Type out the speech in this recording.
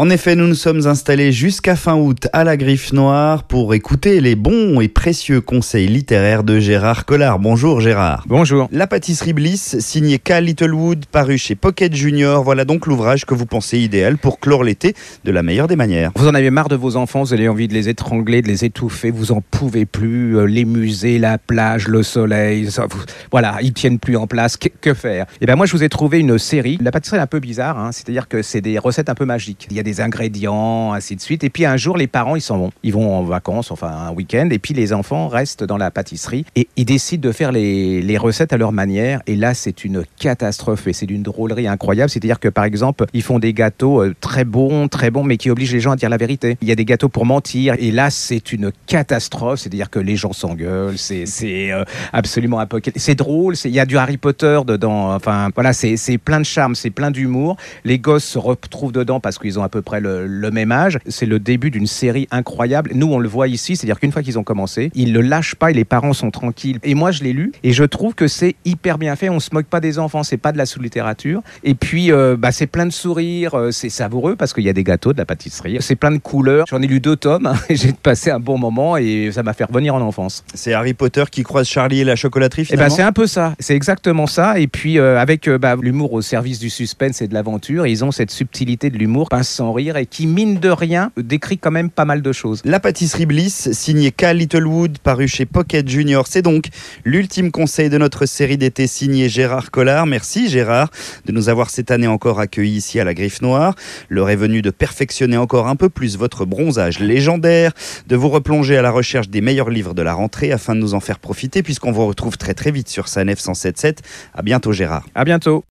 En effet, nous nous sommes installés jusqu'à fin août à la Griffe Noire pour écouter les bons et précieux conseils littéraires de Gérard Collard. Bonjour Gérard. Bonjour. La pâtisserie Bliss, signée Cal Littlewood, paru chez Pocket Junior. Voilà donc l'ouvrage que vous pensez idéal pour clore l'été de la meilleure des manières. Vous en avez marre de vos enfants, vous avez envie de les étrangler, de les étouffer, vous en pouvez plus, euh, les musées, la plage, le soleil, voilà, ils tiennent plus en place, que, faire? Et ben moi je vous ai trouvé une série, la pâtisserie est un peu bizarre, hein, c'est-à-dire que c'est des recettes un peu magiques. Il y a des ingrédients, ainsi de suite, et puis un jour les parents ils s'en vont, ils vont en vacances, enfin un week-end, et puis les enfants restent dans la pâtisserie et ils décident de faire les, recettes à leur manière, et là c'est une catastrophe et c'est d'une drôlerie incroyable, c'est-à-dire que par exemple ils font des gâteaux euh, très bons, très bons, mais qui obligent les gens à dire la vérité. Il y a des gâteaux pour mentir, et là c'est une catastrophe, c'est-à-dire que les gens s'engueulent, c'est euh, absolument apocalyptique. C'est drôle, il y a du Harry Potter dedans, enfin voilà, c'est plein de charme, c'est plein d'humour. Les gosses se retrouvent dedans parce qu'ils ont à peu près le, le même âge. C'est le début d'une série incroyable. Nous on le voit ici, c'est-à-dire qu'une fois qu'ils ont commencé, ils le lâchent pas et les parents sont tranquilles. Et moi je l'ai lu et je trouve que c'est hyper bien fait. On se moque pas des enfants, c'est pas de la sous-littérature. Et puis euh, bah, c'est plein de sourires, euh, c'est savoureux parce qu'il y a des gâteaux, de la pâtisserie, c'est plein de couleurs. J'en ai lu deux tomes hein, et j'ai passé un bon moment et ça m'a fait revenir en enfance. C'est Harry Potter qui croise Charlie et la chocolaterie Eh ben, finalement c'est un peu ça, c'est exactement ça. Et puis euh, avec bah, l'humour au service du suspense et de l'aventure, ils ont cette subtilité de l'humour, pince sans rire, et qui mine de rien décrit quand même pas mal de choses. La pâtisserie Bliss, signée Cal Littlewood, paru chez Pocket Junior. C'est donc l'ultime conseil de notre série d'été signé Gérard Collard. Merci Gérard de nous avoir cette année encore accueillis ici à la Griffe Noire. L'heure est venue de perfectionner encore un peu plus votre bronzage légendaire, de vous replonger à la recherche des meilleurs livres de la rentrée afin de nous en faire profiter puisqu'on vous retrouve très très vite sur Sanef 177. À bientôt Gérard. À bientôt.